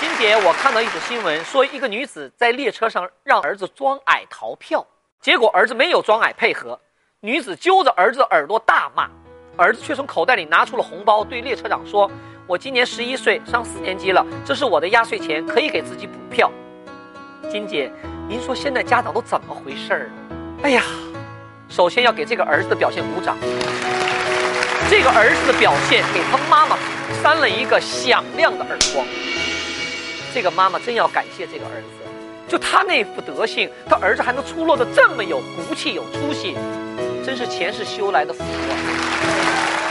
金姐，我看到一则新闻，说一个女子在列车上让儿子装矮逃票，结果儿子没有装矮配合，女子揪着儿子的耳朵大骂，儿子却从口袋里拿出了红包，对列车长说：“我今年十一岁，上四年级了，这是我的压岁钱，可以给自己补票。”金姐，您说现在家长都怎么回事儿？哎呀，首先要给这个儿子的表现鼓掌。这个儿子的表现给他妈妈扇了一个响亮的耳光。这个妈妈真要感谢这个儿子，就他那副德性，他儿子还能出落的这么有骨气、有出息，真是前世修来的福啊！